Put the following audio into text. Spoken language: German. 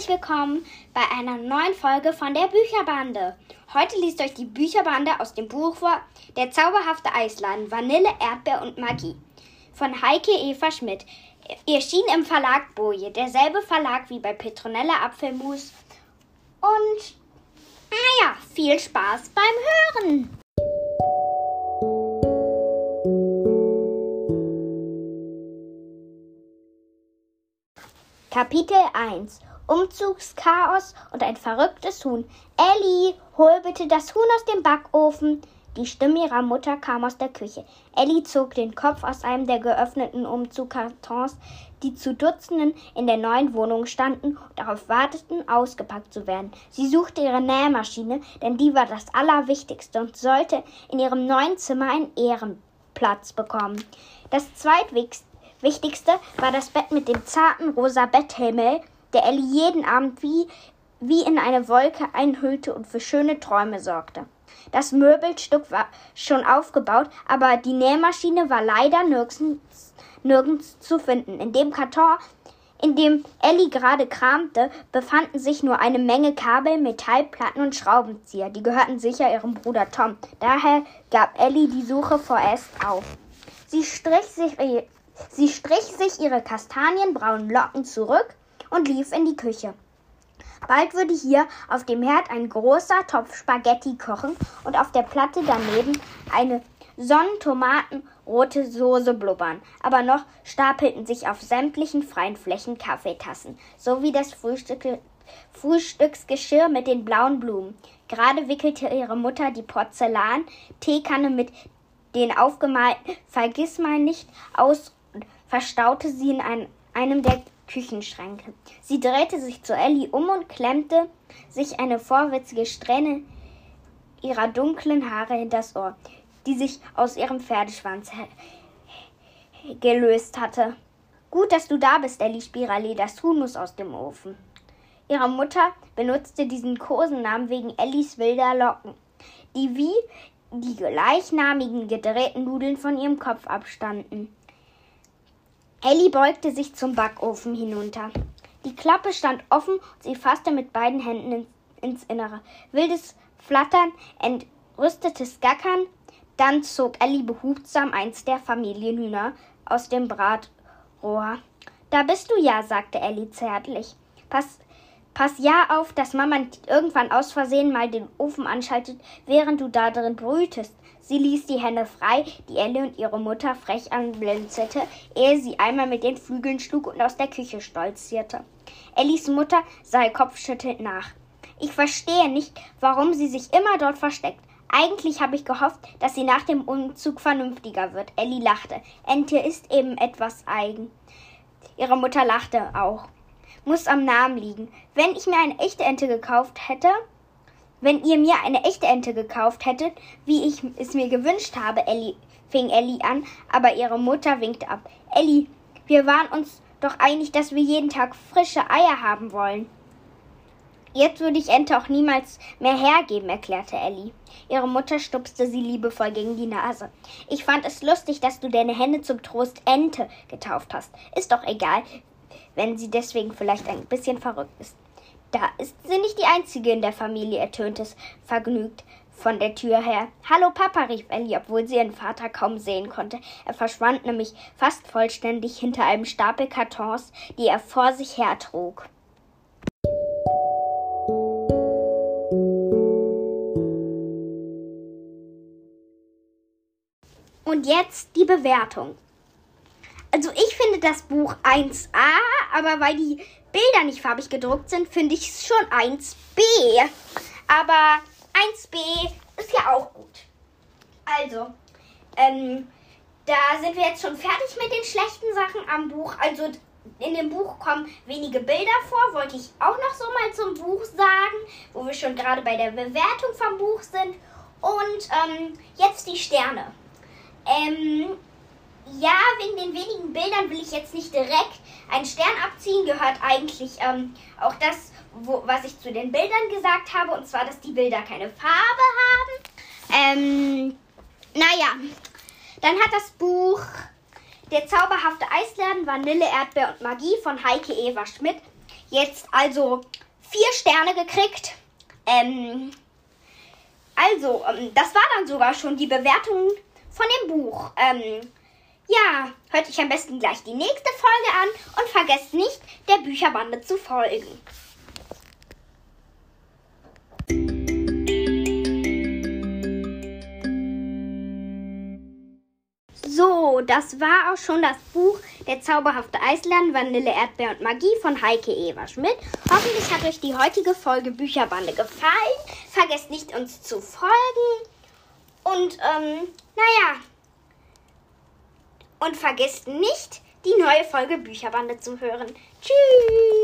herzlich willkommen bei einer neuen Folge von der Bücherbande. Heute liest euch die Bücherbande aus dem Buch vor Der zauberhafte Eisladen Vanille, Erdbeer und Magie von Heike Eva Schmidt. Erschien im Verlag Boje, derselbe Verlag wie bei Petronella Apfelmus. Und naja, viel Spaß beim Hören! Kapitel 1 Umzugschaos und ein verrücktes Huhn. Elli, hol bitte das Huhn aus dem Backofen. Die Stimme ihrer Mutter kam aus der Küche. Elli zog den Kopf aus einem der geöffneten Umzugkartons, die zu Dutzenden in der neuen Wohnung standen und darauf warteten, ausgepackt zu werden. Sie suchte ihre Nähmaschine, denn die war das Allerwichtigste und sollte in ihrem neuen Zimmer einen Ehrenplatz bekommen. Das zweitwichtigste Wichtigste war das Bett mit dem zarten rosa Betthimmel, der Ellie jeden Abend wie, wie in eine Wolke einhüllte und für schöne Träume sorgte. Das Möbelstück war schon aufgebaut, aber die Nähmaschine war leider nirgends, nirgends zu finden. In dem Karton, in dem Ellie gerade kramte, befanden sich nur eine Menge Kabel, Metallplatten und Schraubenzieher. Die gehörten sicher ihrem Bruder Tom. Daher gab Ellie die Suche vorerst auf. Sie strich sich Sie strich sich ihre kastanienbraunen Locken zurück und lief in die Küche. Bald würde hier auf dem Herd ein großer Topf Spaghetti kochen und auf der Platte daneben eine sonnentomatenrote Soße blubbern. Aber noch stapelten sich auf sämtlichen freien Flächen Kaffeetassen, sowie das Frühstück Frühstücksgeschirr mit den blauen Blumen. Gerade wickelte ihre Mutter die Porzellan-Teekanne mit den aufgemalten Vergissmeinnicht aus verstaute sie in ein, einem der Küchenschränke. Sie drehte sich zu Ellie um und klemmte sich eine vorwitzige Strähne ihrer dunklen Haare hinters Ohr, die sich aus ihrem Pferdeschwanz gelöst hatte. Gut, dass du da bist, Ellie Spirale, das Huhn muss aus dem Ofen. Ihre Mutter benutzte diesen Kosennamen wegen Ellies wilder Locken, die wie die gleichnamigen gedrehten Nudeln von ihrem Kopf abstanden. Ellie beugte sich zum Backofen hinunter. Die Klappe stand offen und sie fasste mit beiden Händen ins, Innere. Wildes Flattern, entrüstetes Gackern. Dann zog Ellie behutsam eins der Familienhühner aus dem Bratrohr. Da bist du ja, sagte Ellie zärtlich. Pass, pass ja auf, dass Mama irgendwann aus Versehen mal den Ofen anschaltet, während du da drin brütest. Sie ließ die Hände frei, die Elle und ihre Mutter frech anblinzelte, ehe sie einmal mit den Flügeln schlug und aus der Küche stolzierte. Ellis Mutter sah kopfschüttelnd nach. Ich verstehe nicht, warum sie sich immer dort versteckt. Eigentlich habe ich gehofft, dass sie nach dem Umzug vernünftiger wird. Ellie lachte. Ente ist eben etwas eigen. Ihre Mutter lachte auch. Muss am Namen liegen. Wenn ich mir eine echte Ente gekauft hätte, wenn ihr mir eine echte Ente gekauft hättet, wie ich es mir gewünscht habe, Ellie, fing Ellie an, aber ihre Mutter winkte ab. Ellie, wir waren uns doch einig, dass wir jeden Tag frische Eier haben wollen. Jetzt würde ich Ente auch niemals mehr hergeben, erklärte Ellie. Ihre Mutter stupste sie liebevoll gegen die Nase. Ich fand es lustig, dass du deine Hände zum Trost Ente getauft hast. Ist doch egal, wenn sie deswegen vielleicht ein bisschen verrückt ist. Da ist sie nicht die Einzige in der Familie, ertönte es vergnügt von der Tür her. Hallo Papa, rief Ellie, obwohl sie ihren Vater kaum sehen konnte. Er verschwand nämlich fast vollständig hinter einem Stapel Kartons, die er vor sich hertrug. Und jetzt die Bewertung. Also ich finde das Buch 1a, aber weil die Bilder nicht farbig gedruckt sind, finde ich es schon 1b. Aber 1b ist ja auch gut. Also, ähm, da sind wir jetzt schon fertig mit den schlechten Sachen am Buch. Also in dem Buch kommen wenige Bilder vor, wollte ich auch noch so mal zum Buch sagen, wo wir schon gerade bei der Bewertung vom Buch sind. Und ähm, jetzt die Sterne. Ähm, ja, wegen den wenigen Bildern will ich jetzt nicht direkt einen Stern abziehen. Gehört eigentlich ähm, auch das, wo, was ich zu den Bildern gesagt habe. Und zwar, dass die Bilder keine Farbe haben. Ähm, naja, dann hat das Buch Der zauberhafte Eisladen, Vanille, Erdbeer und Magie von Heike Eva Schmidt jetzt also vier Sterne gekriegt. Ähm, also, ähm, das war dann sogar schon die Bewertung von dem Buch. Ähm, ja, hört euch am besten gleich die nächste Folge an und vergesst nicht, der Bücherbande zu folgen. So, das war auch schon das Buch Der zauberhafte Eisland, Vanille, Erdbeer und Magie von Heike Eva Schmidt. Hoffentlich hat euch die heutige Folge Bücherbande gefallen. Vergesst nicht, uns zu folgen. Und, ähm, naja. Und vergesst nicht, die neue Folge Bücherbande zu hören. Tschüss!